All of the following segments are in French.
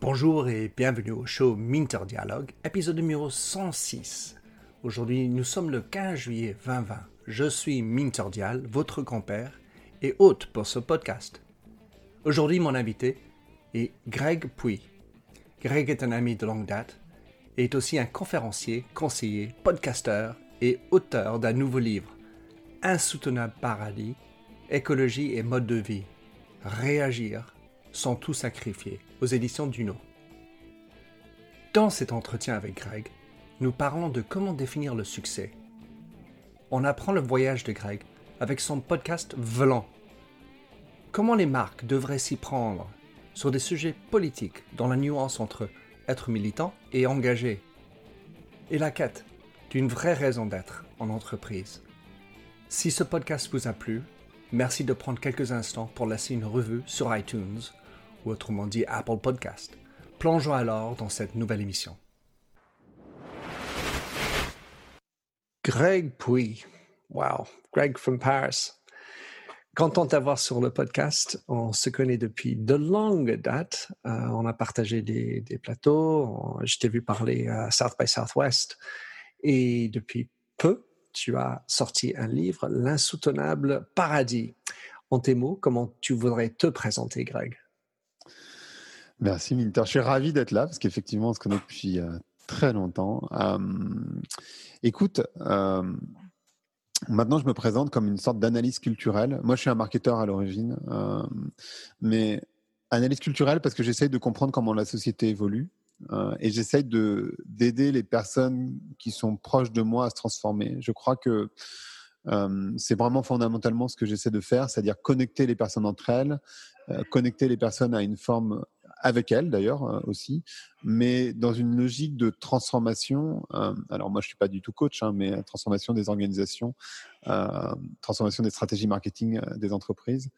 Bonjour et bienvenue au show Minter Dialogue, épisode numéro 106. Aujourd'hui, nous sommes le 15 juillet 2020. Je suis Minter Dial, votre compère et hôte pour ce podcast. Aujourd'hui, mon invité est Greg Puy. Greg est un ami de longue date et est aussi un conférencier, conseiller, podcasteur et auteur d'un nouveau livre, Insoutenable paradis, écologie et mode de vie. Réagir sans tout sacrifier aux éditions Duno. Dans cet entretien avec Greg, nous parlons de comment définir le succès. On apprend le voyage de Greg avec son podcast Vlan. Comment les marques devraient s'y prendre sur des sujets politiques dans la nuance entre être militant et engagé. Et la quête d'une vraie raison d'être en entreprise. Si ce podcast vous a plu, merci de prendre quelques instants pour laisser une revue sur iTunes ou autrement dit Apple Podcast. Plongeons alors dans cette nouvelle émission. Greg Puy. Wow, Greg from Paris. Content d'avoir sur le podcast. On se connaît depuis de longues dates. Euh, on a partagé des, des plateaux. Je t'ai vu parler à South by Southwest. Et depuis peu, tu as sorti un livre, L'insoutenable paradis. En tes mots, comment tu voudrais te présenter, Greg? Merci Minter. Je suis ravi d'être là parce qu'effectivement, on se connaît depuis euh, très longtemps. Euh, écoute, euh, maintenant, je me présente comme une sorte d'analyse culturelle. Moi, je suis un marketeur à l'origine, mais analyse culturelle parce que j'essaye de comprendre comment la société évolue. Et j'essaye d'aider les personnes qui sont proches de moi à se transformer. Je crois que c'est vraiment fondamentalement ce que j'essaie de faire, c'est-à-dire connecter les personnes entre elles, connecter les personnes à une forme avec elle d'ailleurs euh, aussi, mais dans une logique de transformation. Euh, alors moi, je suis pas du tout coach, hein, mais transformation des organisations, euh, transformation des stratégies marketing des entreprises.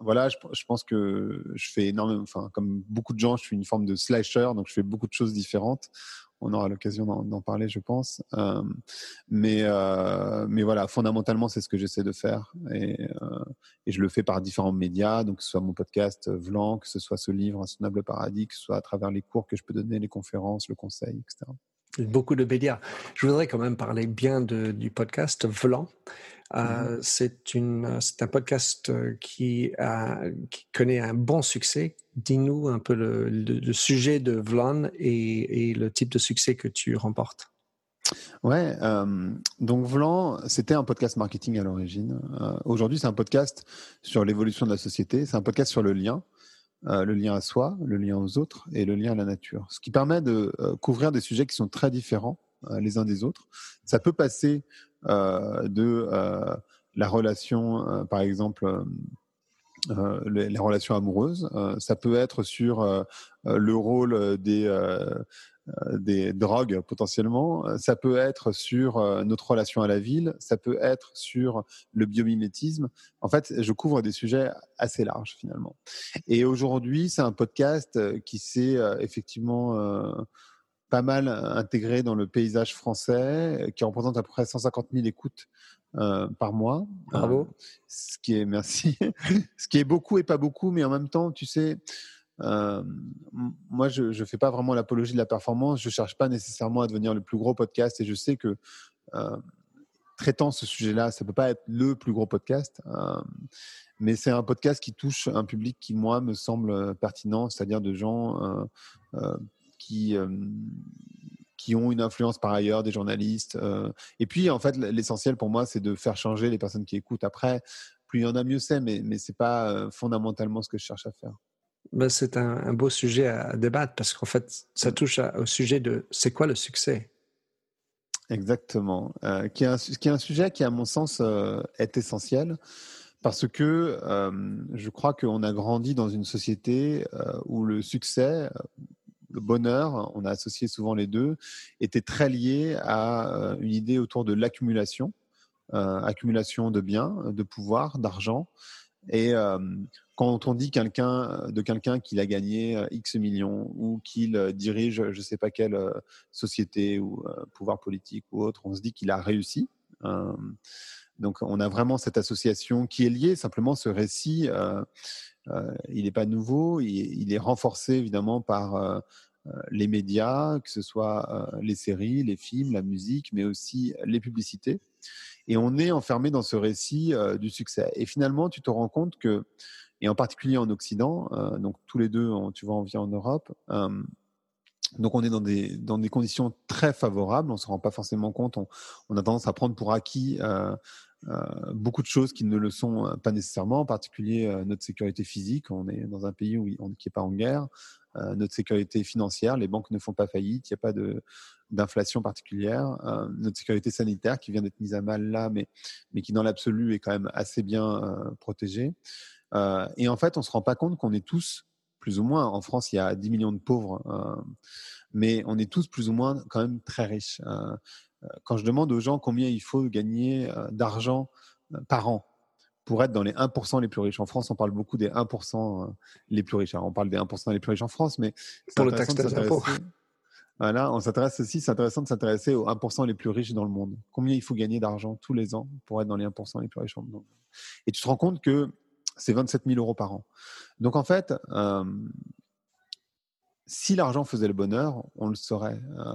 Voilà, je, pense que je fais énormément, enfin comme beaucoup de gens, je suis une forme de slasher, donc je fais beaucoup de choses différentes on aura l'occasion d'en parler, je pense. Euh, mais, euh, mais voilà, fondamentalement, c'est ce que j'essaie de faire. Et, euh, je le fais par différents médias, donc que ce soit mon podcast Vlan, que ce soit ce livre, Insoutenable Paradis, que ce soit à travers les cours que je peux donner, les conférences, le conseil, etc. Beaucoup de médias. Je voudrais quand même parler bien du podcast Vlan. Euh, mmh c'est un podcast euh, qui, a, qui, connaît un bon succès. Dis-nous un peu le, le, sujet de Vlan et, et, le type de succès que tu remportes. Ouais, euh, donc Vlan, c'était un podcast marketing à l'origine. Euh, Aujourd'hui, c'est un podcast sur l'évolution de la société. C'est un podcast sur le lien. Euh, le lien à soi, le lien aux autres et le lien à la nature. Ce qui permet de euh, couvrir des sujets qui sont très différents les uns des autres. Ça peut passer de la relation, par exemple, les, relations amoureuses. ça peut être sur le rôle des euh, des drogues potentiellement, euh, ça peut être sur euh, notre relation à la ville, ça peut être sur le biomimétisme. En fait, je couvre des sujets assez larges finalement. Et aujourd'hui, c'est un podcast qui s'est effectivement pas mal intégré dans le paysage français, qui représente à peu près 150 000 écoutes par mois. Bravo. ce qui est merci. ce qui est beaucoup et pas beaucoup, mais en même temps, tu sais, euh, moi, je ne fais pas vraiment l'apologie de la performance. Je ne cherche pas nécessairement à devenir le plus gros podcast et je sais que euh, traitant ce sujet-là, ça ne peut pas être le plus gros podcast. Euh, mais c'est un podcast qui touche un public qui, moi, me semble pertinent, c'est-à-dire de gens qui qui ont une influence par ailleurs, des journalistes. et puis, en fait, l'essentiel pour moi, c'est de faire changer les personnes qui écoutent. Après, plus il y en a, mieux c'est, mais, mais ce n'est pas fondamentalement ce que je cherche à faire. Ben, c'est un, beau sujet à débattre parce qu'en fait, ça mm. touche au sujet de c'est quoi le succès? Exactement. Euh, qui, est un, qui, est un, sujet qui, à mon sens, euh, est essentiel parce que euh, je crois qu'on a grandi dans une société où le succès, le bonheur, on a associé souvent les deux, était très lié à une idée autour de l'accumulation, accumulation de biens, de pouvoir, d'argent. Et quand on dit quelqu'un de quelqu'un qu'il a gagné euh, X millions ou qu'il euh, dirige je ne sais pas quelle euh, société ou pouvoir politique ou autre, on se dit qu'il a réussi. Donc, on a vraiment cette association qui est liée. Simplement, ce récit, il n'est pas nouveau. Il, est renforcé évidemment par les médias, que ce soit les séries, les films, la musique, mais aussi les publicités. Et on est enfermé dans ce récit du succès. Et finalement, tu te rends compte que, et en particulier en Occident, donc tous les deux, tu vois, on vient en Europe, donc on est dans des, dans des conditions très favorables, on ne se rend pas forcément compte, on, a tendance à prendre pour acquis euh, euh, beaucoup de choses qui ne le sont euh, pas nécessairement, en particulier euh, notre sécurité physique, on est dans un pays qui n'est pas en guerre, notre sécurité financière, les banques ne font pas faillite, il n'y a pas d'inflation particulière, notre sécurité sanitaire qui vient d'être mise à mal là, mais, qui dans l'absolu est quand même assez bien protégée. et en fait, on ne se rend pas compte qu'on est tous plus ou moins. En France, il y a 10 millions de pauvres, mais on est tous plus ou moins quand même très riches. Quand je demande aux gens combien il faut gagner d'argent par an pour être dans les 1% les plus riches. En France, on parle beaucoup des 1% les plus riches. on parle des 1% les plus riches en France, mais pour le taxe Voilà, on s'intéresse aussi, c'est intéressant de s'intéresser aux 1% les plus riches dans le monde. Combien il faut gagner d'argent tous les ans pour être dans les 1% les plus riches dans le monde Et tu te rends compte que c'est 27 000 euros par an. Donc en fait, euh, si l'argent faisait le bonheur, on le saurait. Euh,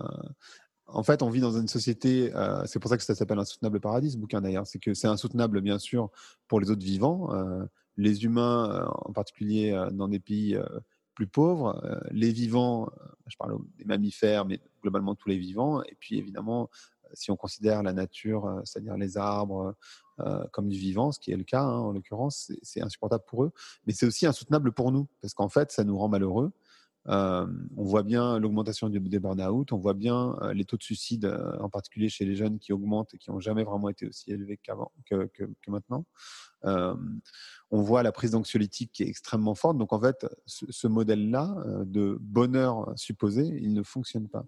en fait, on vit dans une société, euh, c'est pour ça que ça s'appelle Insoutenable Paradis, ce bouquin d'ailleurs, c'est que c'est insoutenable bien sûr pour les autres vivants, les humains en particulier dans des pays plus pauvres, les vivants, je parle des mammifères, mais globalement tous les vivants, et puis évidemment si on considère la nature, c'est-à-dire les arbres, euh, comme du vivant, ce qui est le cas hein, en l'occurrence, c'est insupportable pour eux, mais c'est aussi insoutenable pour nous, parce qu'en fait, ça nous rend malheureux. On voit bien l'augmentation des burn-out, on voit bien les taux de suicide, en particulier chez les jeunes, qui augmentent et qui n'ont jamais vraiment été aussi élevés qu'avant, que, maintenant. on voit la prise d'anxiolytique qui est extrêmement forte. Donc en fait, ce, modèle-là de bonheur supposé, il ne fonctionne pas.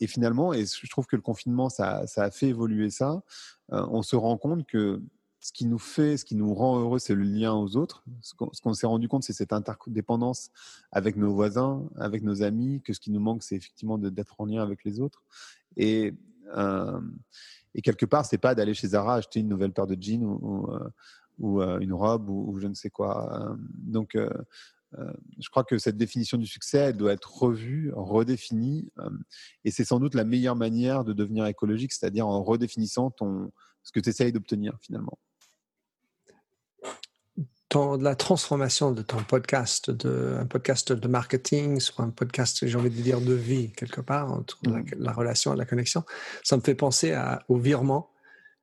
Et finalement, et je trouve que le confinement, ça, ça a fait évoluer ça. On se rend compte que ce qui nous fait, ce qui nous rend heureux, c'est le lien aux autres. Ce qu'on s'est rendu compte, c'est cette interdépendance avec nos voisins, avec nos amis, que ce qui nous manque, c'est effectivement d'être en lien avec les autres. Et, euh, et quelque part, c'est pas d'aller chez Zara acheter une nouvelle paire de jeans ou, ou, euh, une robe ou, je ne sais quoi. Donc, euh, je crois que cette définition du succès elle doit être revue, redéfinie, euh, et c'est sans doute la meilleure manière de devenir écologique, c'est-à-dire en redéfinissant ton, ce que tu essayes d'obtenir finalement. Dans la transformation de ton podcast, de, un podcast de marketing sur un podcast, j'ai envie de dire, de vie, quelque part, entre la, mmh. relation et la connexion, ça me fait penser à, au virement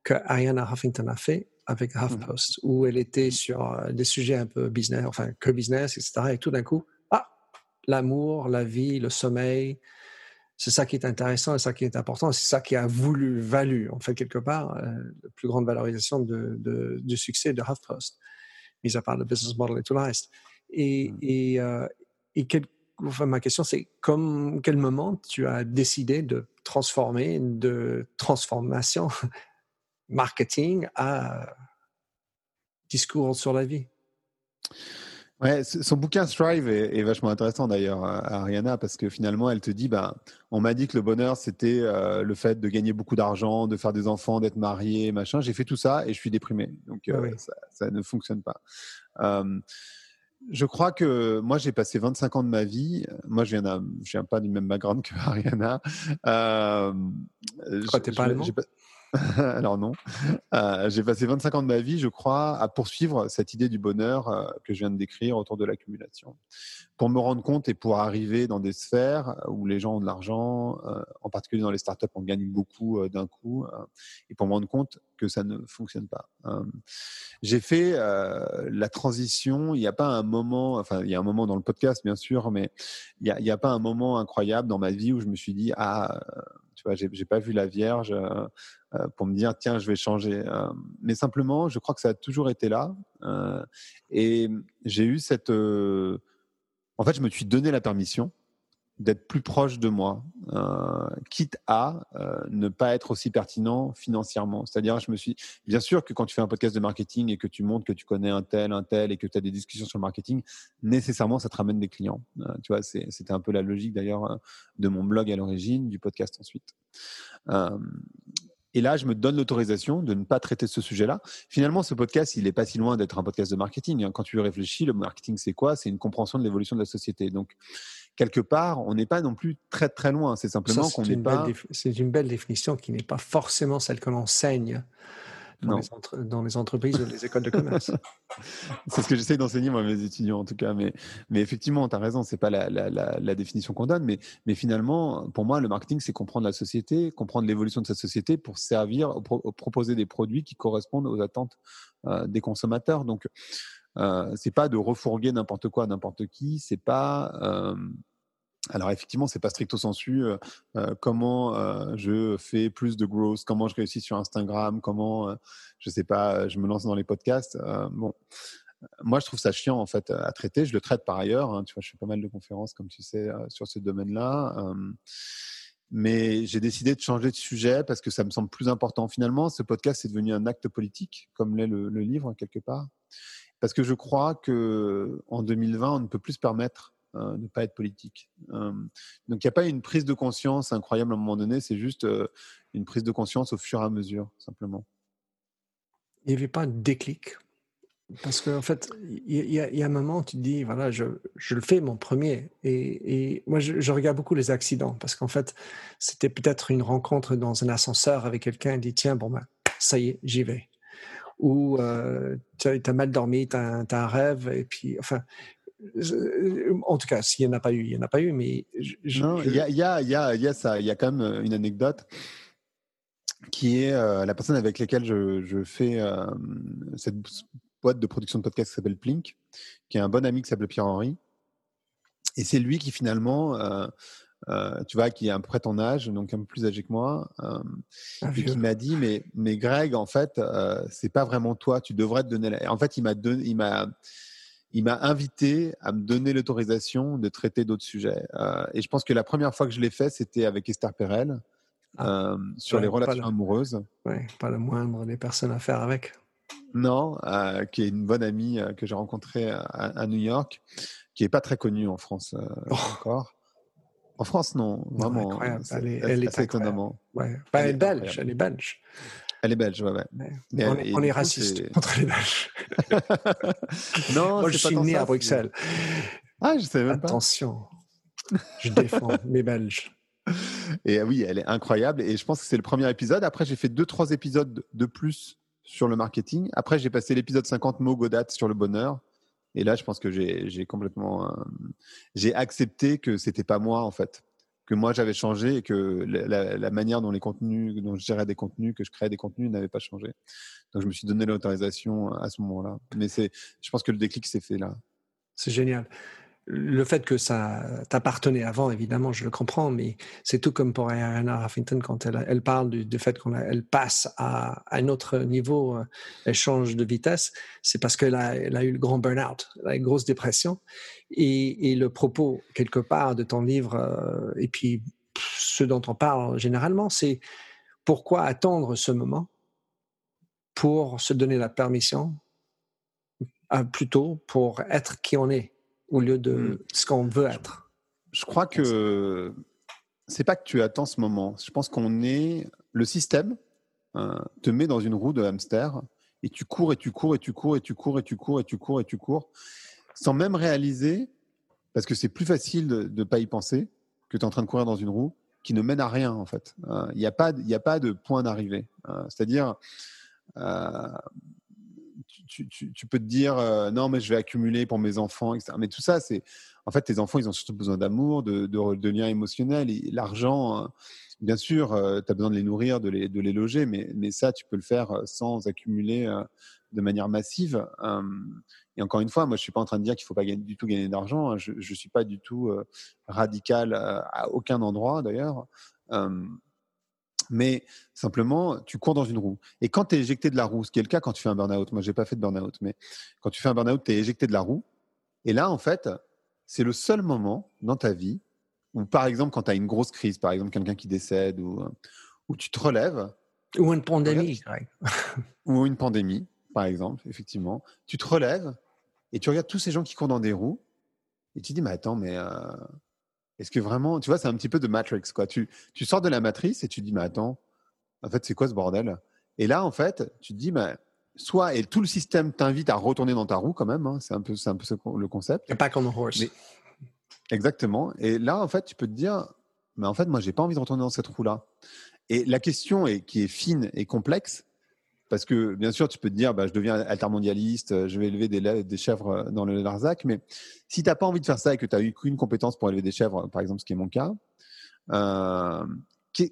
que Ariana Huffington a fait avec HuffPost, mmh. où elle était sur euh, des sujets un peu business, enfin que business, etc. Et tout d'un coup, ah, l'amour, la vie, le sommeil, c'est ça qui est intéressant et ça qui est important. C'est ça qui a voulu, valu, en fait, quelque part, euh, la plus grande valorisation de, de, du succès de HuffPost, mis à part le business model et tout le reste. Et, mmh. et, euh, et quel, enfin, ma question, c'est comme quel moment tu as décidé de transformer, de transformation marketing à discours sur la vie? Ouais, son bouquin Strive est, vachement intéressant d'ailleurs, Ariana, parce que finalement, elle te dit, bah, on m'a dit que le bonheur, c'était euh, le fait de gagner beaucoup d'argent, de faire des enfants, d'être marié, machin. J'ai fait tout ça et je suis déprimé. Donc, euh, ça, ne fonctionne pas. Euh, je crois que moi, j'ai passé 25 ans de ma vie. Moi, je viens, viens pas du même background que Ariana. Euh, je crois que pas allemand? Alors non. Euh, j'ai passé 25 ans de ma vie, je crois, à poursuivre cette idée du bonheur euh, que je viens de décrire autour de l'accumulation. Pour me rendre compte et pour arriver dans des sphères où les gens ont de l'argent, euh, en particulier dans les startups, on gagne beaucoup d'un coup, et pour me rendre compte que ça ne fonctionne pas. j'ai fait la transition, il n'y a pas un moment, enfin il y a un moment dans le podcast bien sûr, mais il n'y a, a, pas un moment incroyable dans ma vie où je me suis dit, ah, tu vois, j'ai pas vu la Vierge euh, pour me dire tiens je vais changer euh, mais simplement je crois que ça a toujours été là euh, et j'ai eu cette en fait je me suis donné la permission d'être plus proche de moi, quitte à ne pas être aussi pertinent financièrement. C'est-à-dire, je me suis, bien sûr que quand tu fais un podcast de marketing et que tu montres que tu connais un tel, un tel, et que tu as des discussions sur le marketing, nécessairement, ça te ramène des clients. tu vois, c'était un peu la logique d'ailleurs de mon blog à l'origine, du podcast ensuite. Et là, je me donne l'autorisation de ne pas traiter ce sujet-là. Finalement, ce podcast, il n'est pas si loin d'être un podcast de marketing. Hein. Quand tu réfléchis, le marketing, c'est quoi? C'est une compréhension de l'évolution de la société. Donc, quelque part, on n'est pas non plus très très loin. C'est simplement qu'on n'est pas. C'est une belle définition qui n'est pas forcément celle que l'on enseigne dans les, dans, les, entreprises ou les écoles de commerce. c'est ce que j'essaie d'enseigner moi à mes étudiants en tout cas. Mais, mais effectivement, tu as raison, c'est pas la, la, la, définition qu'on donne, mais, mais finalement, pour moi, le marketing, c'est comprendre la société, comprendre l'évolution de sa société pour servir, proposer des produits qui correspondent aux attentes euh, des consommateurs. Donc, euh, c'est pas de refourguer n'importe quoi à n'importe qui, c'est pas alors effectivement, c'est pas stricto sensu comment je fais plus de growth, comment je réussis sur Instagram, comment je sais pas, je me lance dans les podcasts. bon, moi je trouve ça chiant en fait à traiter. Je le traite par ailleurs. Hein, tu vois, je fais pas mal de conférences comme tu sais sur ce domaine-là. mais j'ai décidé de changer de sujet parce que ça me semble plus important. Finalement, ce podcast est devenu un acte politique, comme l'est le, le livre quelque part, parce que je crois que en 2020, on ne peut plus se permettre euh, ne pas être politique. Euh, donc il n'y a pas une prise de conscience incroyable à un moment donné, c'est juste euh, une prise de conscience au fur et à mesure, simplement. Il n'y avait pas de déclic? Parce qu'en en fait, il y, a un moment, tu te dis, voilà, je, le fais mon premier. Et, moi, je, regarde beaucoup les accidents parce qu'en fait, c'était peut-être une rencontre dans un ascenseur avec quelqu'un et dit, tiens, bon, ben, ça y est, j'y vais. Ou tu as, mal dormi, tu as, as, un rêve, et puis, enfin, en tout cas, s'il n'y en a pas eu, il n'y en a pas eu, mais. non, il y a, y, a, y, a, y a ça. Il y a quand même euh, une anecdote qui est euh, la personne avec laquelle je, je fais euh, cette boîte de production de podcast qui s'appelle Plink, qui est un bon ami qui s'appelle Pierre-Henri. Et c'est lui qui finalement, tu vois, qui est à peu près ton âge, donc un peu plus âgé que moi, ah, et qui m'a dit, mais, mais Greg, en fait, c'est pas vraiment toi, tu devrais te donner la... En fait, il m'a donné, il m'a il m'a invité à me donner l'autorisation de traiter d'autres sujets. Euh, et je pense que la première fois que je l'ai fait, c'était avec Esther Perel ah. euh, sur les relations amoureuses. Oui, pas le moindre des personnes à faire avec. Non, euh, qui est une bonne amie que j'ai rencontrée à, New York, qui est pas très connue en France oh. encore. En France, non, vraiment. elle est, elle est étonnamment. Ouais. elle, est belge, elle est belge. Elle est belge, ouais. ouais. Mais on, est raciste contre les Belges. non, Moi, je suis né à Bruxelles. Ah, je savais même pas. Attention, je défends les Belges. Et oui, elle est incroyable. Et je pense que c'est le premier épisode. Après, j'ai fait deux, trois épisodes de plus sur le marketing. Après, j'ai passé l'épisode 50 mots Godat sur le bonheur. Et là, je pense que j'ai complètement, euh, j'ai accepté que c'était pas moi en fait que moi j'avais changé et que la, manière dont les contenus, dont je gérais des contenus, que je créais des contenus n'avait pas changé. Donc je me suis donné l'autorisation à ce moment-là. Mais c'est, je pense que le déclic s'est fait là. C'est génial le fait que ça t'appartenait avant, évidemment, je le comprends, mais c'est tout comme pour Ariana Huffington quand elle, parle du, fait qu'elle passe à, un autre niveau, euh, elle change de vitesse, c'est parce qu'elle a, elle a eu le grand burn-out, la grosse dépression. Et, le propos, quelque part, de ton livre, euh, et puis ce dont on parle généralement, c'est pourquoi attendre ce moment pour se donner la permission, euh, plutôt pour être qui on est? Au lieu de hmm. ce qu'on veut être. Je crois que c'est pas que tu attends ce moment. Je pense qu'on est le système euh, te met dans une roue de hamster et tu cours et tu cours et tu cours et tu cours et tu cours et tu cours et tu cours sans même réaliser parce que c'est plus facile de ne pas y penser que tu es en train de courir dans une roue qui ne mène à rien en fait. Euh, il n'y a pas il a pas de point d'arrivée. Euh, c'est-à-dire tu, peux te dire non, mais je vais accumuler pour mes enfants, etc. Mais tout ça, c'est en fait, tes enfants, ils ont surtout besoin d'amour, de, liens émotionnels. L'argent, hein, bien sûr, tu as besoin de les nourrir, de les, loger, mais, ça, tu peux le faire sans accumuler de manière massive. et encore une fois, moi, je suis pas en train de dire qu'il faut pas du tout gagner d'argent. Hein. Je, ne suis pas du tout radical à aucun endroit, d'ailleurs mais simplement, tu cours dans une roue. Et quand tu es éjecté de la roue, ce qui est le cas quand tu fais un burn-out, moi, j'ai pas fait de burn-out, mais quand tu fais un burn-out, tu es éjecté de la roue. Et là, en fait, c'est le seul moment dans ta vie où, par exemple, quand tu as une grosse crise, par exemple, quelqu'un qui décède, ou où tu te relèves. Ou une pandémie. ou une pandémie, par exemple, effectivement. Tu te relèves et tu regardes tous ces gens qui courent dans des roues et tu dis, mais attends, mais euh, est-ce que vraiment, tu vois, c'est un petit peu de Matrix, quoi. Tu, tu sors de la matrice et tu dis, mais attends, En fait, c'est quoi ce bordel? Et là, en fait, tu te dis, bah, soit et tout le système t'invite à retourner dans ta roue quand même. Hein, c'est un peu, un peu le concept. A back on the horse. exactement. Et là, en fait, tu peux te dire, mais en fait, moi, j'ai pas envie de retourner dans cette roue-là. Et la question est, qui est fine et complexe, parce que bien sûr, tu peux te dire, bah, je deviens altermondialiste, je vais élever des, chèvres dans le Larzac, mais si tu n'as pas envie de faire ça et que tu as eu qu'une compétence pour élever des chèvres, par exemple, ce qui est mon cas, euh,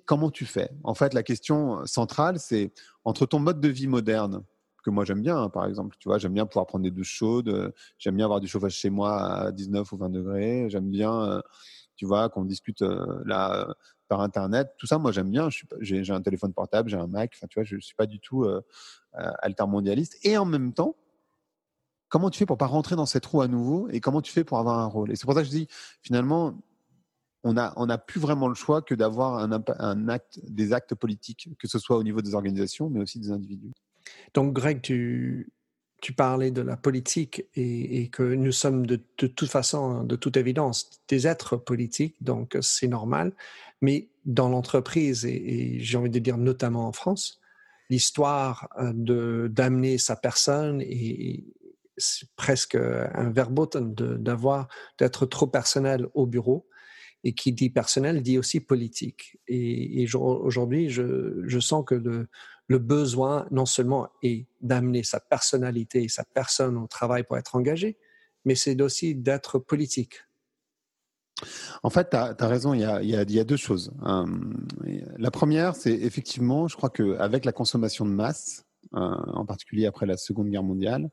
comment tu fais? En fait, la question centrale, c'est entre ton mode de vie moderne, que moi j'aime bien, hein, par exemple, tu vois, j'aime bien pouvoir prendre des douches chaudes, j'aime bien avoir du chauffage chez moi à 19 ou 20 degrés, j'aime bien, euh, tu vois, qu'on discute euh, là par internet, tout ça, moi j'aime bien. J'ai un téléphone portable, j'ai un Mac, enfin, tu vois, je ne suis pas du tout euh, altermondialiste. Et en même temps, comment tu fais pour pas rentrer dans cette roue à nouveau et comment tu fais pour avoir un rôle? Et c'est pour ça que je dis, finalement, on n'a on a plus vraiment le choix que d'avoir un, acte, des actes politiques, que ce soit au niveau des organisations, mais aussi des individus. Donc, Greg, tu, tu parlais de la politique et, que nous sommes de, toute façon, de toute évidence, des êtres politiques, donc c'est normal. Mais dans l'entreprise, et, j'ai envie de dire notamment en France, l'histoire euh, d'amener sa personne et, c'est presque un verboten d'avoir d'être trop personnel au bureau et qui dit personnel dit aussi politique. Et, aujourd'hui, je, sens que le, besoin non seulement est d'amener sa personnalité et sa personne au travail pour être engagé, mais c'est aussi d'être politique. En fait, tu as, raison, il y a, deux choses. Euh, la première, c'est effectivement, je crois qu'avec la consommation de masse, euh, en particulier après la Seconde Guerre mondiale,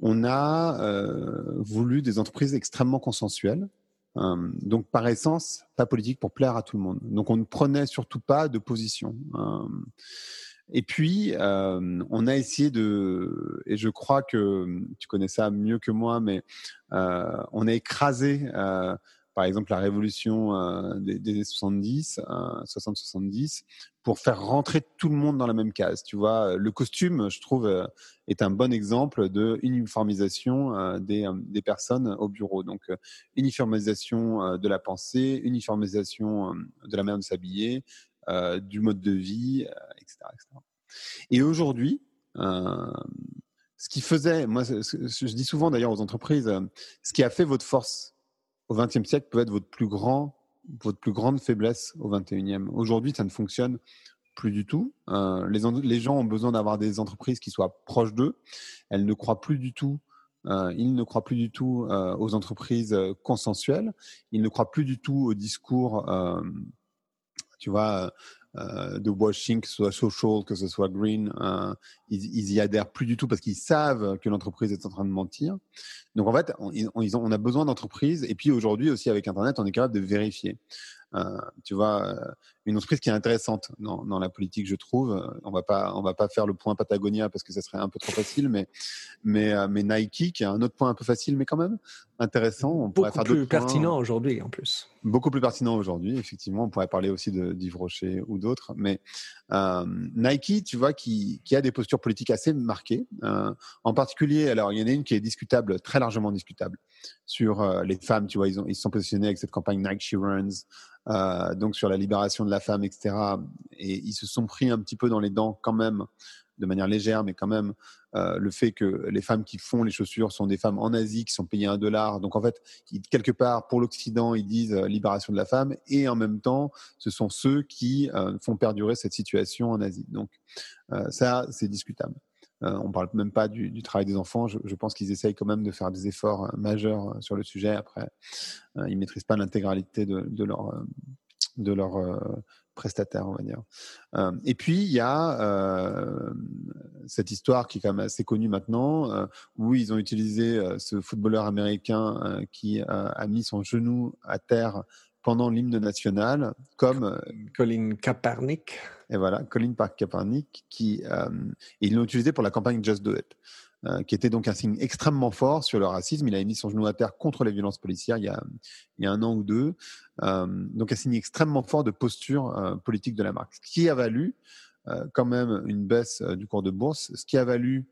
on a euh, voulu des entreprises extrêmement consensuelles. donc, par essence, pas politique pour plaire à tout le monde. Donc, on ne prenait surtout pas de position. Et puis, on a essayé de, et je crois que tu connais ça mieux que moi, mais on a écrasé par exemple la révolution des, des, 70, 60-70, euh, pour faire rentrer tout le monde dans la même case. Tu vois, le costume, je trouve, est un bon exemple de uniformisation des, des personnes au bureau. Donc, uniformisation de la pensée, uniformisation de la manière de s'habiller, du mode de vie, etc., etc. Et aujourd'hui, ce qui faisait, moi, je dis souvent d'ailleurs aux entreprises, ce qui a fait votre force au XXe siècle peut être votre plus grand, votre plus grande faiblesse au XXIe. Aujourd'hui, ça ne fonctionne plus du tout. Euh, les, gens ont besoin d'avoir des entreprises qui soient proches d'eux. Elles ne croient plus du tout. Euh, ils ne croient plus du tout euh, aux entreprises consensuelles. Ils ne croient plus du tout au discours, tu vois, euh, de washing, que ce soit social, que ce soit green, euh, ils, ils, y adhèrent plus du tout parce qu'ils savent que l'entreprise est en train de mentir. Donc en fait, on a besoin d'entreprises. Et puis aujourd'hui aussi avec Internet, on est capable de vérifier. Euh, tu vois, euh, une entreprise qui est intéressante dans, dans, la politique, je trouve. Euh, on va pas, on va pas faire le point Patagonia parce que ça serait un peu trop facile, mais mais, mais Nike, qui a un autre point un peu facile, mais quand même intéressant. On Beaucoup pourrait faire plus pertinent aujourd'hui en plus. Beaucoup plus pertinent aujourd'hui, effectivement. On pourrait parler aussi de d'Yves Rocher ou d'autres, mais euh, Nike, tu vois, qui, qui, a des postures politiques assez marquées. Euh, en particulier, alors il y en a une qui est discutable, très largement discutable, sur euh, les femmes. Tu vois, ils, ont, ils se sont positionnés avec cette campagne Nike She Runs, euh, donc sur la libération de la femme, etc. Et ils se sont pris un petit peu dans les dents quand même, de manière légère, mais quand même, euh, le fait que les femmes qui font les chaussures sont des femmes en Asie qui sont payées un dollar. Donc en fait, quelque part, pour l'Occident, ils disent euh, libération de la femme, et en même temps, ce sont ceux qui font perdurer cette situation en Asie. Donc ça, c'est discutable. Euh, on ne parle même pas du, travail des enfants. Je, pense qu'ils essayent quand même de faire des efforts euh, majeurs euh, sur le sujet. Après, ils ne maîtrisent pas l'intégralité de, leur, de leur prestataire, on va dire. et puis, il y a cette histoire qui est quand même assez connue maintenant, où ils ont utilisé ce footballeur américain qui a mis son genou à terre pendant l'hymne national, comme euh, Colin Kaepernick. Et voilà, Colin Park Kaepernick, qui euh, ils l'ont utilisé pour la campagne Just Do It, euh, qui était donc un signe extrêmement fort sur le racisme. Il a mis son genou à terre contre les violences policières il y a, il y a un an ou deux. donc un signe extrêmement fort de posture politique de la marque, ce qui a valu quand même une baisse du cours de bourse, ce qui a valu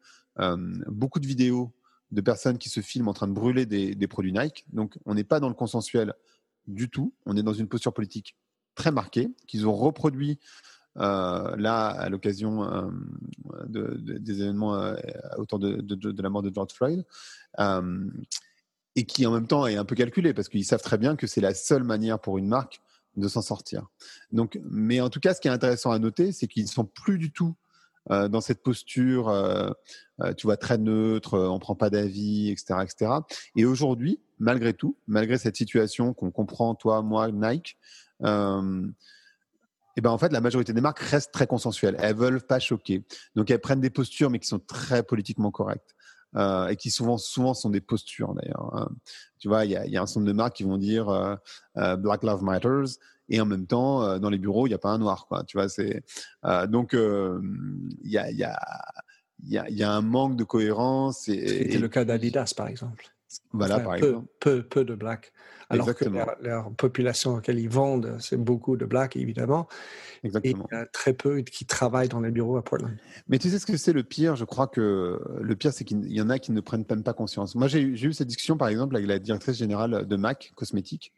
beaucoup de vidéos de personnes qui se filment en train de brûler des, des produits Nike. Donc on n'est pas dans le consensuel du tout. On est dans une posture politique très marquée qu'ils ont reproduit là, à l'occasion des événements autour de, de, la mort de George Floyd, et qui en même temps est un peu calculé parce qu'ils savent très bien que c'est la seule manière pour une marque de s'en sortir. Donc, mais en tout cas, ce qui est intéressant à noter, c'est qu'ils ne sont plus du tout euh, dans cette posture, euh, euh, tu vois, très neutre, on prend pas d'avis, etc., etc. Et aujourd'hui, malgré tout, malgré cette situation qu'on comprend, toi, moi, Nike, et ben en fait, la majorité des marques restent très consensuelles. Elles veulent pas choquer, donc elles prennent des postures, mais qui sont très politiquement correctes. Et qui souvent, souvent sont des postures d'ailleurs. Hein. Tu vois, il y a, un certain nombre de marques qui vont dire Black Lives Matters et en même temps, dans les bureaux, il n'y a pas un noir. Quoi, tu vois, c'est donc il y a, y, a, y, a, y a un manque de cohérence. C'était le cas d'Adidas, par exemple. Voilà, par peu, exemple. Peu, peu de black. Alors que leur, population auquel ils vendent, c'est beaucoup de black, évidemment. Exactement. Et il y a très peu qui travaillent dans les bureaux à Portland. Mais tu sais ce que c'est le pire? Je crois que le pire, c'est qu'il y en a qui ne prennent même pas conscience. Moi, j'ai eu cette discussion, par exemple, avec la directrice générale de MAC Cosmétiques,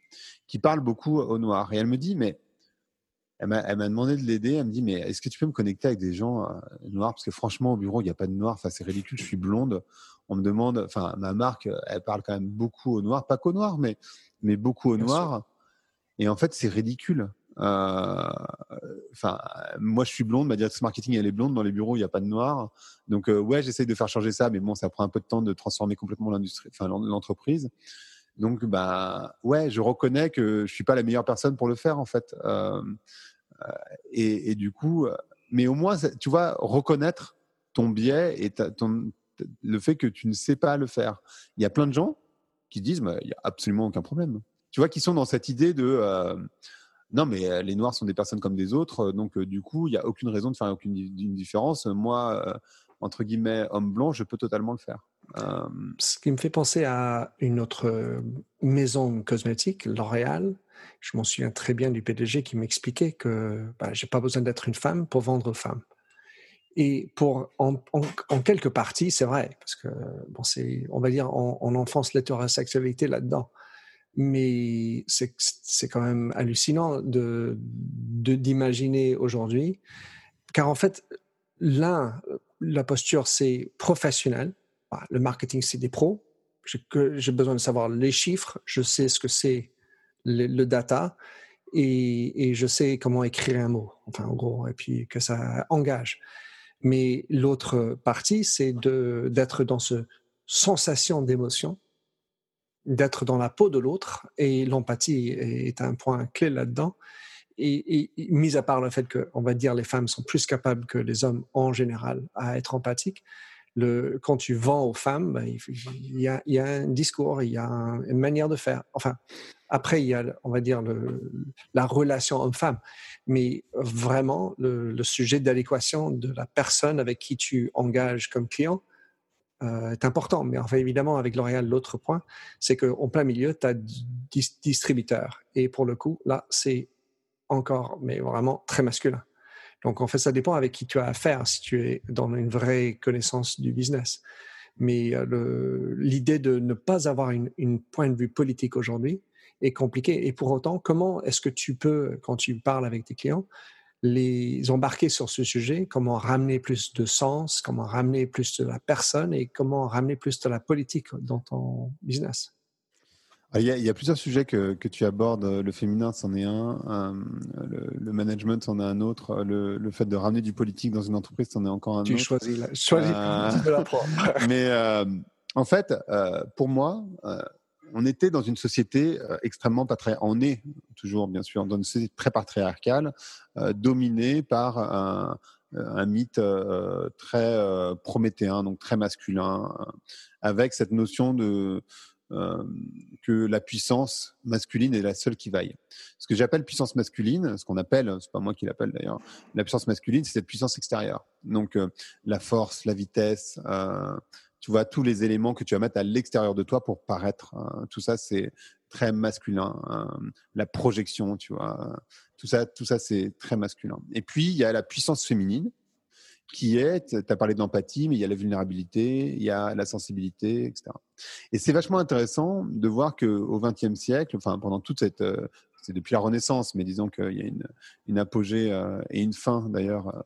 qui parle beaucoup au noir. Et elle me dit, mais elle m'a demandé de l'aider. Elle me dit, mais est-ce que tu peux me connecter avec des gens euh, noirs? Parce que franchement, au bureau, il n'y a pas de noir. Enfin, c'est ridicule. Je suis blonde. On me demande, enfin, ma marque, elle parle quand même beaucoup au noir. Pas qu'au noir, mais, mais beaucoup au noir. Et en fait, c'est ridicule. Euh, enfin, moi, je suis blonde. Ma directrice marketing, elle est blonde. Dans les bureaux, il n'y a pas de noir. Donc, euh, ouais, j'essaye de faire changer ça, mais bon, ça prend un peu de temps de transformer complètement l'industrie, enfin, l'entreprise. Donc, bah, ouais, je reconnais que je suis pas la meilleure personne pour le faire, en fait. Euh, et, et, du coup, mais au moins, tu vois, reconnaître ton biais et ton, le fait que tu ne sais pas le faire. Il y a plein de gens qui disent, bah, il n'y a absolument aucun problème. Tu vois, qui sont dans cette idée de non, mais euh, les Noirs sont des personnes comme des autres, euh, donc euh, du coup, il n'y a aucune raison de faire aucune différence. Moi, entre guillemets, homme blanc, je peux totalement le faire. Ce qui me fait penser à une autre maison cosmétique, L'Oréal. Je m'en souviens très bien du PDG qui m'expliquait que bah, j'ai pas besoin d'être une femme pour vendre aux femmes. Et pour en, quelque partie, c'est vrai, parce que bon, c'est, on va dire, on, on enfonce l'hétérosexualité là-dedans mais c'est quand même hallucinant de d'imaginer aujourd'hui, car en fait, l'un, la posture, c'est professionnel. Le marketing, c'est des pros. J'ai besoin de savoir les chiffres, je sais ce que c'est le, data, et, et, je sais comment écrire un mot, enfin en gros, et puis que ça engage. Mais l'autre partie, c'est d'être dans ce sensation d'émotion d'être dans la peau de l'autre et l'empathie est un point clé là-dedans. Et, mis à part le fait que, on va dire, les femmes sont plus capables que les hommes en général à être empathiques, quand tu vends aux femmes, ben, il, y a, un discours, il y a une manière de faire. Enfin, après, il y a, on va dire, la relation homme-femme. Mais vraiment, le, sujet d'adéquation de la personne avec qui tu engages comme client, euh, est important. Mais enfin, évidemment, avec L'Oréal, l'autre point, c'est qu'en plein milieu, tu as distributeur. Et pour le coup, là, c'est encore, mais vraiment très masculin. Donc, en fait, ça dépend avec qui tu as affaire, si tu es dans une vraie connaissance du business. Mais euh, l'idée de ne pas avoir une, une point de vue politique aujourd'hui est compliquée. Et pour autant, comment est-ce que tu peux, quand tu parles avec tes clients, les embarquer sur ce sujet, comment ramener plus de sens, comment ramener plus de la personne? Et comment ramener plus de la politique dans ton business? Ah, il y, a, plusieurs sujets que, que, tu abordes. Le féminin, c'en est un. Euh, le, management, c'en est un autre. Le, fait de ramener du politique dans une entreprise, c'en est encore un tu autre. Choisis la, choisis euh, de la Mais euh, en fait, pour moi, on était dans une société euh, extrêmement patriarcale. On est toujours, bien sûr, dans une société très patriarcale, euh, dominée par un, euh, mythe très prométhéen, donc très masculin, avec cette notion de que la puissance masculine est la seule qui vaille. Ce que j'appelle puissance masculine, ce qu'on appelle, c'est pas moi qui l'appelle d'ailleurs, la puissance masculine, c'est cette puissance extérieure. Donc la force, la vitesse, tu vois tous les éléments que tu vas mettre à l'extérieur de toi pour paraître. Hein. tout ça, c'est très masculin. La projection, tu vois. Tout ça, tout ça, c'est très masculin. Et puis, il y a la puissance féminine qui est, tu as parlé d'empathie, mais il y a la vulnérabilité, il y a la sensibilité, etc. Et c'est vachement intéressant de voir qu'au XXe siècle, enfin pendant toute cette, euh, c'est depuis la Renaissance, mais disons qu'il y a une, apogée et une fin d'ailleurs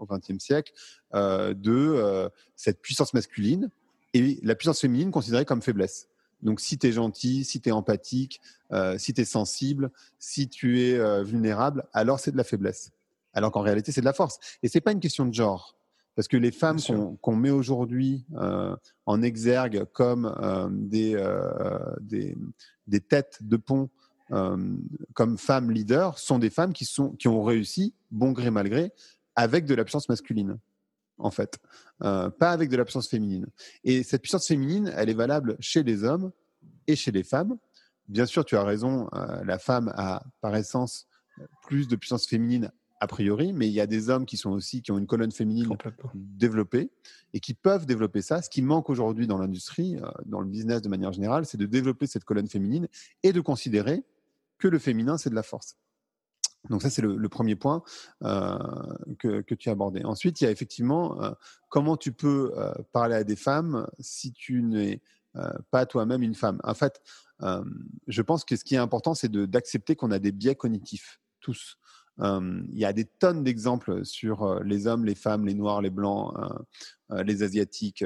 au XXe siècle de cette puissance masculine et la puissance féminine considérée comme faiblesse. Donc, si tu es gentil, si tu es empathique, si tu es sensible, si tu es vulnérable, alors c'est de la faiblesse. Alors qu'en réalité, c'est de la force. Et c'est pas une question de genre. Parce que les femmes qu'on met aujourd'hui euh, en exergue comme euh, des, euh, des, des, têtes de pont, comme femmes leaders, sont des femmes qui, sont, qui ont réussi, bon gré mal gré, avec de la puissance masculine, en fait. pas avec de la puissance féminine. Et cette puissance féminine, elle est valable chez les hommes et chez les femmes. Bien sûr, tu as raison, la femme a par essence plus de puissance féminine a priori, mais il y a des hommes qui sont aussi qui ont une colonne féminine développée et qui peuvent développer ça. Ce qui manque aujourd'hui dans l'industrie, euh, dans le business de manière générale, c'est de développer cette colonne féminine et de considérer que le féminin c'est de la force. Donc ça c'est le, premier point euh, que, tu as abordé. Ensuite, il y a effectivement euh, comment tu peux parler à des femmes si tu n'es pas toi-même une femme. En fait, je pense que ce qui est important, c'est d'accepter qu'on a des biais cognitifs tous il y a des tonnes d'exemples sur les hommes, les femmes, les noirs, les blancs, les asiatiques,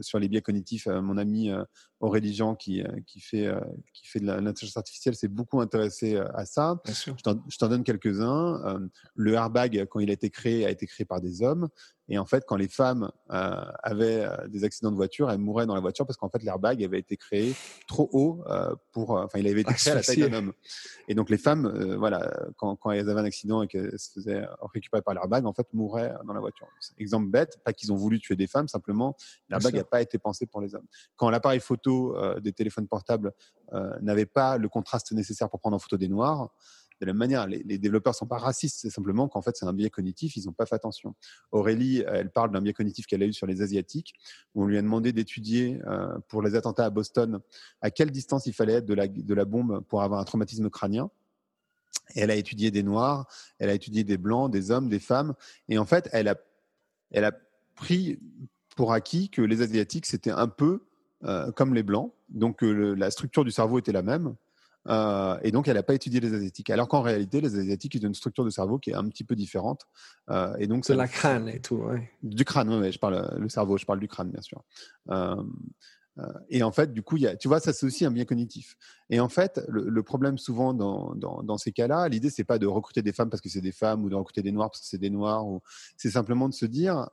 sur les biais cognitifs. mon ami Aurélie Jean, qui, qui, fait, qui fait de l'intelligence artificielle, s'est beaucoup intéressé à ça. Je t'en donne quelques-uns. le airbag, quand il a été créé, a été créé par des hommes. Et en fait, quand les femmes avaient des accidents de voiture, elles mouraient dans la voiture parce qu'en fait, l'airbag avait été créé trop haut pour. Enfin, il avait été créé à la taille d'un homme. Et donc, les femmes, voilà, quand, quand, elles avaient un accident et qu'elles se faisaient récupérer par l'airbag, en fait, mouraient dans la voiture. Exemple bête, pas qu'ils ont voulu tuer des femmes, simplement, l'airbag n'a pas été pensé pour les hommes. Quand l'appareil photo des téléphones portables n'avait pas le contraste nécessaire pour prendre en photo des noirs, de la même manière, les, développeurs ne sont pas racistes, c'est simplement qu'en fait, c'est un biais cognitif, ils n'ont pas fait attention. Aurélie, elle parle d'un biais cognitif qu'elle a eu sur les Asiatiques, où on lui a demandé d'étudier euh, pour les attentats à Boston à quelle distance il fallait être de la, bombe pour avoir un traumatisme crânien. Et elle a étudié des Noirs, elle a étudié des Blancs, des hommes, des femmes, et en fait, elle a, elle a pris pour acquis que les Asiatiques, c'était un peu euh, comme les Blancs, donc euh, la structure du cerveau était la même, euh, et donc, elle n'a pas étudié les Asiatiques. Alors qu'en réalité, les Asiatiques, ils ont une structure de cerveau qui est un petit peu différente. Euh, et donc, c'est la crâne et tout, Du crâne, oui, je parle le cerveau, je parle du crâne, bien sûr. Euh, et en fait, du coup, y a, tu vois, ça c'est aussi un bien cognitif. Et en fait, le, problème souvent dans, dans, ces cas-là, l'idée c'est pas de recruter des femmes parce que c'est des femmes ou de recruter des noirs parce que c'est des noirs. Ou... C'est simplement de se dire,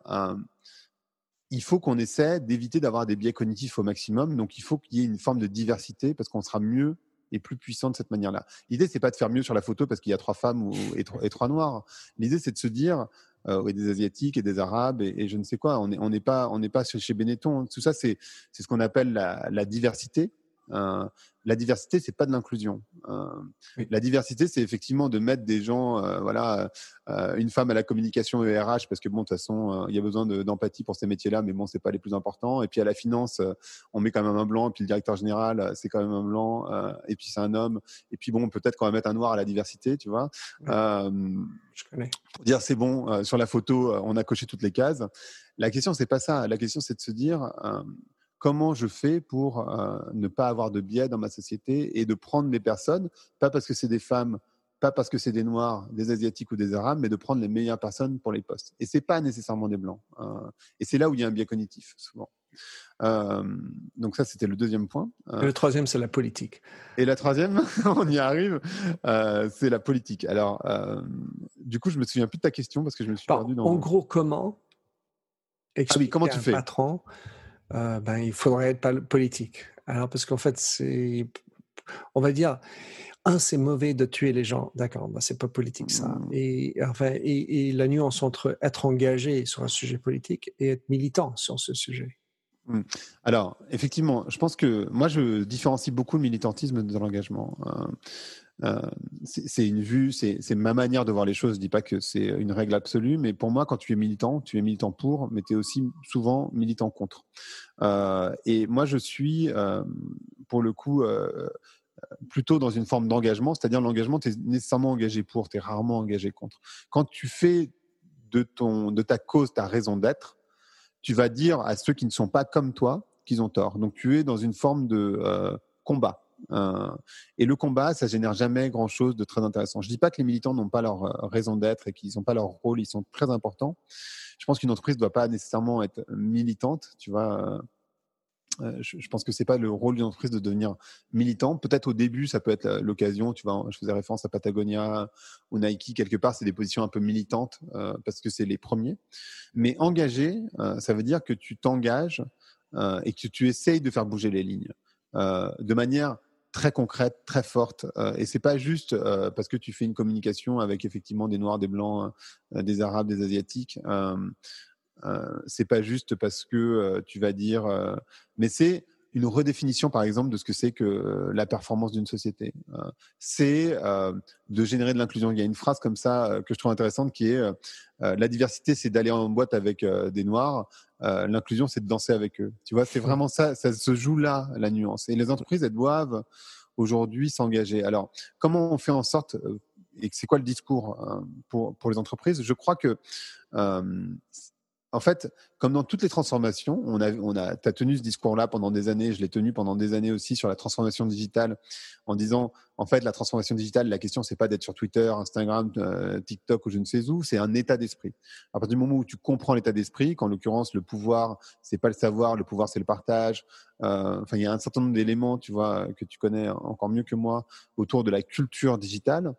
il faut qu'on essaie d'éviter d'avoir des biais cognitifs au maximum. Donc, il faut qu'il y ait une forme de diversité parce qu'on sera mieux est plus puissant de cette manière-là. L'idée, c'est pas de faire mieux sur la photo parce qu'il y a trois femmes ou, et, trois, noirs. L'idée, c'est de se dire, euh, et des asiatiques et des arabes et, je ne sais quoi. On n'est pas, pas chez Benetton. Tout ça, c'est, c'est ce qu'on appelle la diversité. Euh, la diversité, c'est pas de l'inclusion. Euh, la diversité, c'est effectivement de mettre des gens, euh, voilà, une femme à la communication et RH, parce que bon, de toute façon, il y a besoin d'empathie pour ces métiers-là, mais bon, c'est pas les plus importants. Et puis à la finance, on met quand même un blanc, et puis le directeur général, c'est quand même un blanc, et puis c'est un homme. Et puis bon, peut-être qu'on va mettre un noir à la diversité, tu vois. Je connais. Pour dire c'est bon, sur la photo, on a coché toutes les cases. La question, c'est pas ça. La question, c'est de se dire comment je fais pour euh, ne pas avoir de biais dans ma société et de prendre les personnes, pas parce que c'est des femmes, pas parce que c'est des noirs, des asiatiques ou des arabes, mais de prendre les meilleures personnes pour les postes. Et c'est pas nécessairement des blancs. Hein. et c'est là où il y a un biais cognitif souvent. Euh, donc ça, c'était le deuxième point. Et le troisième, c'est la politique. Et la troisième, on y arrive, euh, c'est la politique. Alors, du coup, je me souviens plus de ta question parce que je me suis perdu dans. En gros, comment ah oui, comment tu fais? patron euh, ben, il faudrait être politique. Alors, parce qu'en fait, c'est, on va dire, un, c'est mauvais de tuer les gens. D'accord, ben, c'est pas politique ça. Mmh. Et, enfin, et, la nuance entre être engagé sur un sujet politique et être militant sur ce sujet. Mmh. Alors, effectivement, je pense que moi, je différencie beaucoup le militantisme de l'engagement. Euh, c'est une vue, c'est ma manière de voir les choses. Je dis pas que c'est une règle absolue, mais pour moi, quand tu es militant, tu es militant pour, mais tu es aussi souvent militant contre. Euh, et moi, je suis, euh, pour le coup, plutôt dans une forme d'engagement, c'est-à-dire l'engagement, tu es nécessairement engagé pour, tu es rarement engagé contre. Quand tu fais de, ton, de ta cause ta raison d'être, tu vas dire à ceux qui ne sont pas comme toi qu'ils ont tort. Donc tu es dans une forme de combat et le combat, ça génère jamais grand-chose de très intéressant. Je dis pas que les militants n'ont pas leur raison d'être et qu'ils n'ont pas leur rôle, ils sont très importants. Je pense qu'une entreprise ne doit pas nécessairement être militante, tu vois. Euh, je, pense que c'est pas le rôle d'une entreprise de devenir militant. Peut-être au début, ça peut être l'occasion. Tu vois, je faisais référence à Patagonia ou Nike quelque part, c'est des positions un peu militantes euh, parce que c'est les premiers. Mais engagé, euh, ça veut dire que tu t'engages et que tu essayes de faire bouger les lignes de manière très concrète, très forte. et c'est pas juste parce que tu fais une communication avec effectivement des noirs, des blancs, des arabes, des asiatiques. Euh, c'est pas juste parce que euh, tu vas dire, euh, mais c'est une redéfinition, par exemple, de ce que c'est que la performance d'une société. c'est de générer de l'inclusion. Il y a une phrase comme ça que je trouve intéressante qui est la diversité, c'est d'aller en boîte avec des noirs. l'inclusion, c'est de danser avec eux. Tu vois, c'est vraiment ça. Ça se joue là, la nuance. Et les entreprises, elles doivent aujourd'hui s'engager. Alors, comment on fait en sorte et c'est quoi le discours pour, pour les entreprises? Je crois que en fait, comme dans toutes les transformations, on a, on a, as tenu ce discours-là pendant des années, je l'ai tenu pendant des années aussi sur la transformation digitale, en disant, en fait, la transformation digitale, la question, c'est pas d'être sur Twitter, Instagram, euh, TikTok ou je ne sais où, c'est un état d'esprit. À partir du moment où tu comprends l'état d'esprit, qu'en l'occurrence, le pouvoir, c'est pas le savoir, le pouvoir, c'est le partage. Euh, enfin, il y a un certain nombre d'éléments, tu vois, que tu connais encore mieux que moi autour de la culture digitale.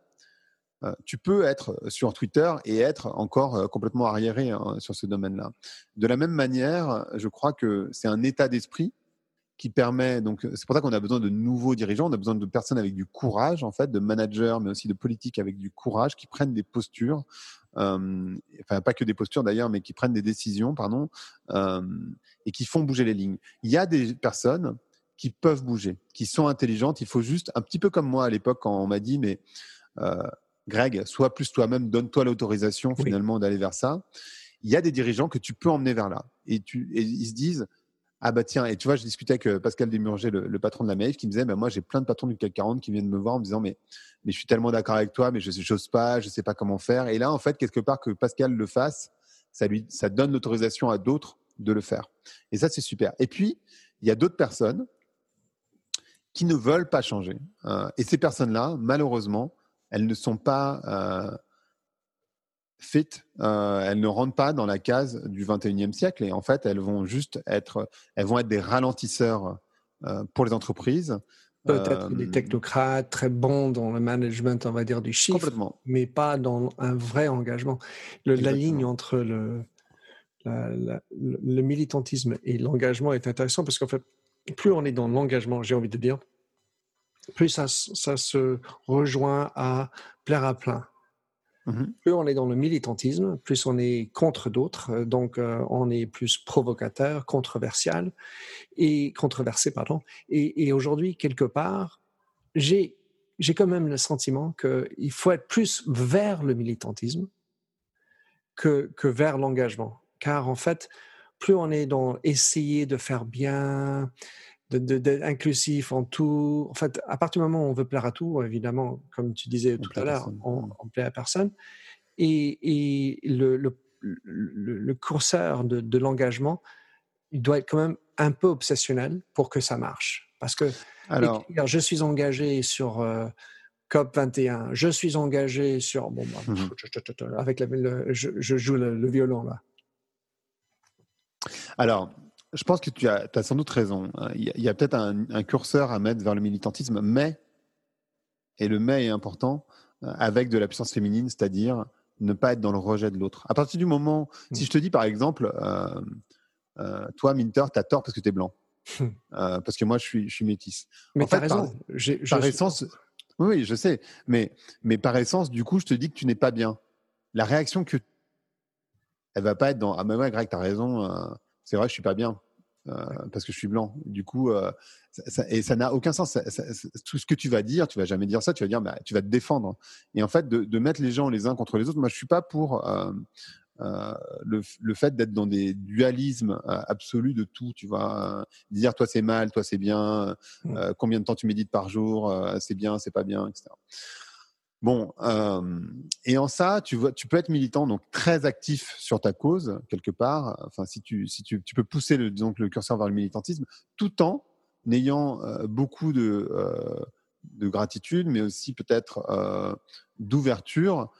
Euh, tu peux être sur Twitter et être encore euh, complètement arriéré hein, sur ce domaine-là. De la même manière, je crois que c'est un état d'esprit qui permet, donc c'est pour ça qu'on a besoin de nouveaux dirigeants, on a besoin de personnes avec du courage, en fait, de managers, mais aussi de politiques avec du courage, qui prennent des postures, euh, enfin pas que des postures d'ailleurs, mais qui prennent des décisions, pardon, et qui font bouger les lignes. Il y a des personnes qui peuvent bouger, qui sont intelligentes, il faut juste, un petit peu comme moi à l'époque quand on m'a dit, mais Greg, sois plus toi-même, donne-toi l'autorisation finalement d'aller vers ça. Il y a des dirigeants que tu peux emmener vers là. Et, tu, ils se disent, ah bah tiens, et tu vois, je discutais avec euh, Pascal Desmurger, le, patron de la MEF, qui me disait, bah, moi j'ai plein de patrons du CAC 40 qui viennent me voir en me disant, mais, mais je suis tellement d'accord avec toi, mais je n'ose pas, je ne sais pas comment faire. Et là, en fait, quelque part que Pascal le fasse, ça, lui, ça donne l'autorisation à d'autres de le faire. Et ça, c'est super. Et puis, il y a d'autres personnes qui ne veulent pas changer. Euh, et ces personnes-là, malheureusement, elles ne sont pas euh, fit, euh, elles ne rentrent pas dans la case du 21e siècle et en fait, elles vont juste être, elles vont être des ralentisseurs euh, pour les entreprises. Peut-être des technocrates très bons dans le management, on va dire, du chiffre, mais pas dans un vrai engagement. la ligne entre le, le militantisme et l'engagement est intéressant parce qu'en fait, plus on est dans l'engagement, j'ai envie de dire, plus ça, se rejoint à plaire à plein. Mmh plus on est dans le militantisme, plus on est contre d'autres, euh, donc euh, on est plus provocateur, controversial et controversé, pardon. Et, aujourd'hui, quelque part, j'ai j'ai quand même le sentiment qu'il faut être plus vers le militantisme que, que vers l'engagement. Car en fait, plus on est dans essayer de faire bien, d'être inclusif en tout. En fait, à partir du moment où on veut plaire à tout, évidemment, comme tu disais tout à l'heure, on, ne plaît à personne. Et, et le, le, le, curseur de, de l'engagement, il doit être quand même un peu obsessionnel pour que ça marche. Parce que Alors, je suis engagé sur euh, COP 21, je suis engagé sur bon, bah, mmh avec je, je, joue le, violon là. Alors, je pense que tu as, as sans doute raison. Il y a, peut-être un, curseur à mettre vers le militantisme, mais, et le mais est important, euh, avec de la puissance féminine, c'est-à-dire ne pas être dans le rejet de l'autre. À partir du moment, hmm. si je te dis par exemple, euh, euh, toi, Minter, tu as tort parce que tu es blanc. Hmm. parce que moi, je suis, je suis métisse. Mais tu as raison. Par, essence, oui, je sais. Mais, mais par essence, du coup, je te dis que tu n'es pas bien. La réaction que. Elle va pas être dans Ah, mais ouais, Greg, tu as raison c'est vrai, je suis pas bien. Euh, parce que je suis blanc. Du coup, euh, et ça n'a aucun sens. tout ce que tu vas dire, tu vas jamais dire ça. Tu vas dire, bah, tu vas te défendre. Et en fait, de, mettre les gens les uns contre les autres, moi, je suis pas pour euh, le, fait d'être dans des dualismes absolus de tout. Tu vas dire, toi c'est mal, toi c'est bien. Mmh. combien de temps tu médites par jour C'est bien, c'est pas bien, etc. Bon, euh, et en ça, tu, peux être militant, donc très actif sur ta cause, quelque part, enfin, si tu, peux pousser le, curseur vers le militantisme, tout en ayant beaucoup de, de gratitude, mais aussi peut-être d'ouverture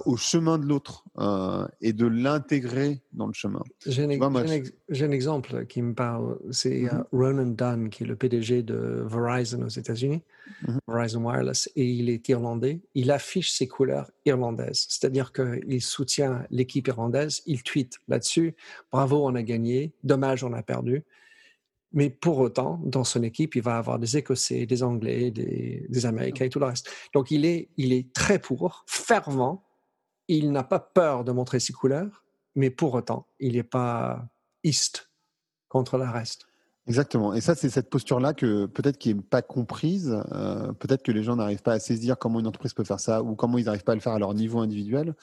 au chemin de l'autre euh, et de l'intégrer dans le chemin. J'ai un, exemple qui me parle. C'est euh, mhm. Ronan Dunn, qui est le PDG de Verizon aux États-Unis, mhm. Verizon Wireless, et il est irlandais. Il affiche ses couleurs irlandaises, c'est-à-dire qu'il soutient l'équipe irlandaise. Il tweet là-dessus Bravo, on a gagné. Dommage, on a perdu. Mais pour autant, dans son équipe, il va avoir des Écossais, des Anglais, des, des Américains et tout le reste. Donc, il est, il est très pour, fervent, il n'a pas peur de montrer ses couleurs, mais pour autant, il n'est pas east contre le reste. Exactement. Et ça, c'est cette posture-là que peut-être qui n'est pas comprise. Euh, peut-être que les gens n'arrivent pas à saisir comment une entreprise peut faire ça ou comment ils n'arrivent pas à le faire à leur niveau individuel.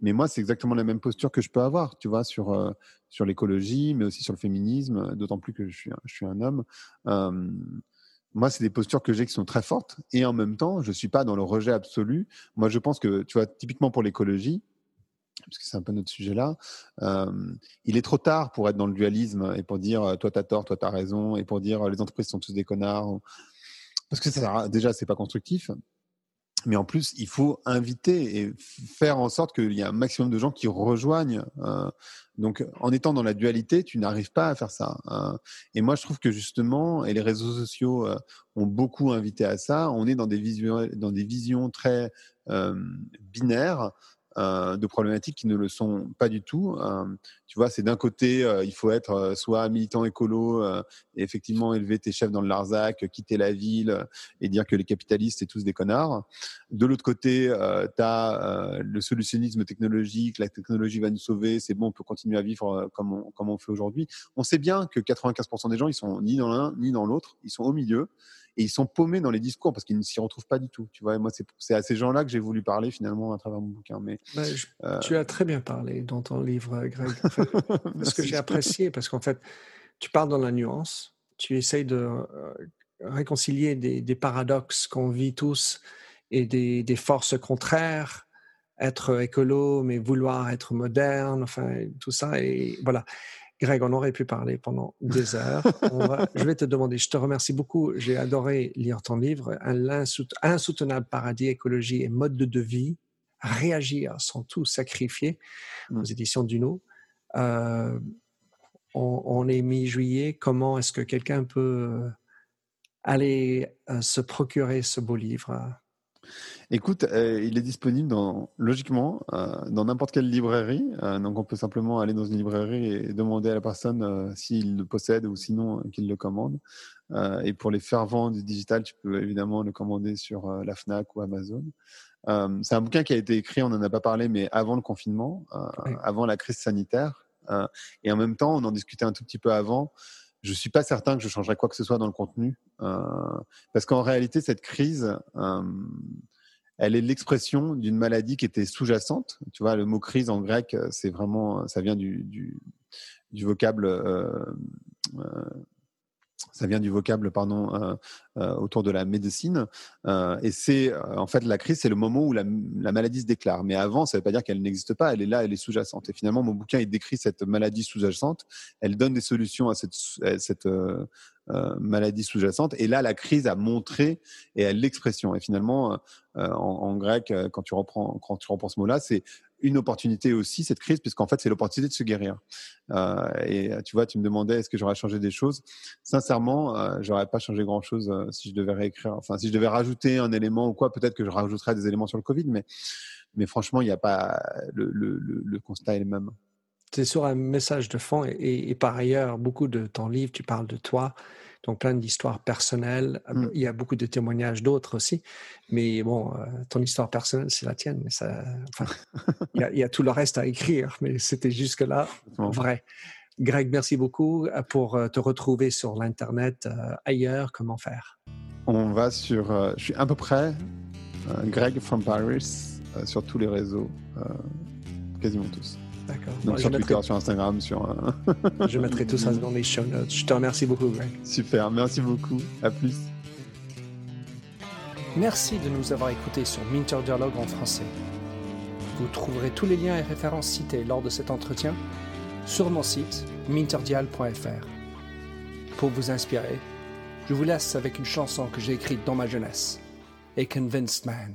Mais moi, c'est exactement la même posture que je peux avoir, tu vois, sur, euh, sur l'écologie, mais aussi sur le féminisme, d'autant plus que je suis, je suis un homme. Euh, moi, c'est des postures que j'ai qui sont très fortes. Et en même temps, je ne suis pas dans le rejet absolu. Moi, je pense que, tu vois, typiquement pour l'écologie, parce que c'est un peu notre sujet là, euh, il est trop tard pour être dans le dualisme et pour dire euh, toi, tu as tort, toi, tu as raison, et pour dire les entreprises sont tous des connards. Parce que ça, déjà, c'est pas constructif. Mais en plus, il faut inviter et faire en sorte qu'il y ait un maximum de gens qui rejoignent. Euh, donc, en étant dans la dualité, tu n'arrives pas à faire ça. Hein. et moi, je trouve que justement, et les réseaux sociaux euh, ont beaucoup invité à ça, on est dans des visions, dans des visions très euh, binaires euh, de problématiques qui ne le sont pas du tout. Euh, tu vois, c'est d'un côté, euh, il faut être soit militant écolo et effectivement élever tes chefs dans le Larzac, quitter la ville et dire que les capitalistes, c'est tous des connards. De l'autre côté, tu as le solutionnisme technologique, la technologie va nous sauver, c'est bon, on peut continuer à vivre comme on, comme on fait aujourd'hui. On sait bien que 95% des gens, ils sont ni dans l'un ni dans l'autre, ils sont au milieu et ils sont paumés dans les discours parce qu'ils ne s'y retrouvent pas du tout. Tu vois, moi, c'est à ces gens-là que j'ai voulu parler finalement à travers mon bouquin. Mais bah, euh tu as très bien parlé dans ton livre, Greg. ce que j'ai apprécié, parce qu'en fait, tu parles dans la nuance, tu essayes de euh, réconcilier des, paradoxes qu'on vit tous et des, des forces contraires être écolo, mais vouloir être moderne, enfin, tout ça. Et voilà. Greg, on aurait pu parler pendant des heures. je vais te demander, je te remercie beaucoup. J'ai adoré lire ton livre, Un insoutenable paradis, écologie et mode de vie, réagir sans tout sacrifier, aux mm. éditions Duno. Euh, on, est mi-juillet. Comment est-ce que quelqu'un peut aller euh, se procurer ce beau livre Écoute, euh, il est disponible dans, logiquement euh, dans n'importe quelle librairie. Euh, donc, on peut simplement aller dans une librairie et demander à la personne s'il le possède ou sinon qu'il le commande. et pour les fervents du digital, tu peux évidemment le commander sur la Fnac ou Amazon. c'est un bouquin qui a été écrit, on n'en a pas parlé, mais avant le confinement, avant la crise sanitaire. et en même temps, on en discutait un tout petit peu avant je suis pas certain que je changerais quoi que ce soit dans le contenu, euh, parce qu'en réalité, cette crise, euh, elle est l'expression d'une maladie qui était sous-jacente. Tu vois, le mot crise en grec, c'est vraiment, ça vient du, du, du vocable euh, ça vient du vocable pardon euh, euh, autour de la médecine. Euh, et c'est en fait la crise c'est le moment où la, maladie se déclare. Mais avant ça ne veut pas dire qu'elle n'existe pas. Elle est là elle est sous-jacente. Et finalement mon bouquin il décrit cette maladie sous-jacente. Elle donne des solutions à cette, cette maladie sous-jacente. Et là la crise a montré et elle l'expression. Et finalement en, en, grec quand tu reprends quand tu reprends ce mot là c'est une opportunité aussi, cette crise, puisqu'en fait, c'est l'opportunité de se guérir. Euh, et tu vois, tu me demandais est-ce que j'aurais changé des choses? Sincèrement, euh, j'aurais pas changé grand-chose euh, si je devais réécrire. Enfin, si je devais rajouter un élément ou quoi, peut-être que je rajouterais des éléments sur le Covid, mais, mais franchement, il n'y a pas. Le, le, constat est le même. C'est sur un message de fond et, par ailleurs, beaucoup de ton livre, tu parles de toi, donc plein d'histoires personnelles. Mmh. Il y a beaucoup de témoignages d'autres aussi. Mais bon, euh, ton histoire personnelle, c'est la tienne. Mais ça, enfin, il, y a, tout le reste à écrire, mais c'était jusque-là vrai. Greg, merci beaucoup euh, pour euh, te retrouver sur l'Internet ailleurs. Comment faire? On va sur. je suis à peu près Greg from Paris sur tous les réseaux, quasiment tous. D'accord. Donc sur Twitter, sur Instagram, sur. Euh, je mettrai tout ça dans les show notes. Je te remercie beaucoup, Greg. Super, merci beaucoup. À plus. Merci de nous avoir écoutés sur Minter Dialogue en français. Vous trouverez tous les liens et références cités lors de cet entretien sur mon site minterdial.fr. Pour vous inspirer, Je vous laisse avec une chanson que j'ai écrite dans ma jeunesse, A Convinced Man.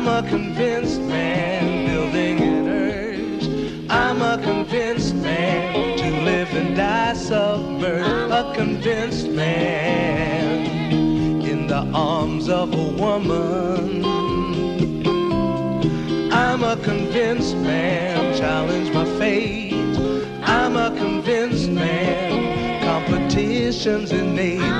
I'm a convinced man building an urge. I'm a convinced man to live and die submerged. A convinced man in the arms of a woman. I'm a convinced man, challenge my fate. I'm a convinced man, competition's innate.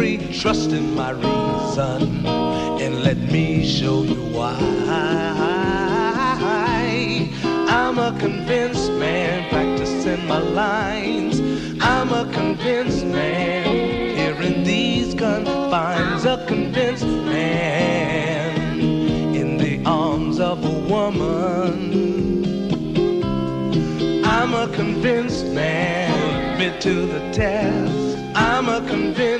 free. Trust in my reason and let me show you why. I'm a convinced man practicing my lines. I'm a convinced man here in these confines. A convinced man in the arms of a woman. I'm a convinced man, admit to the test. I'm a convinced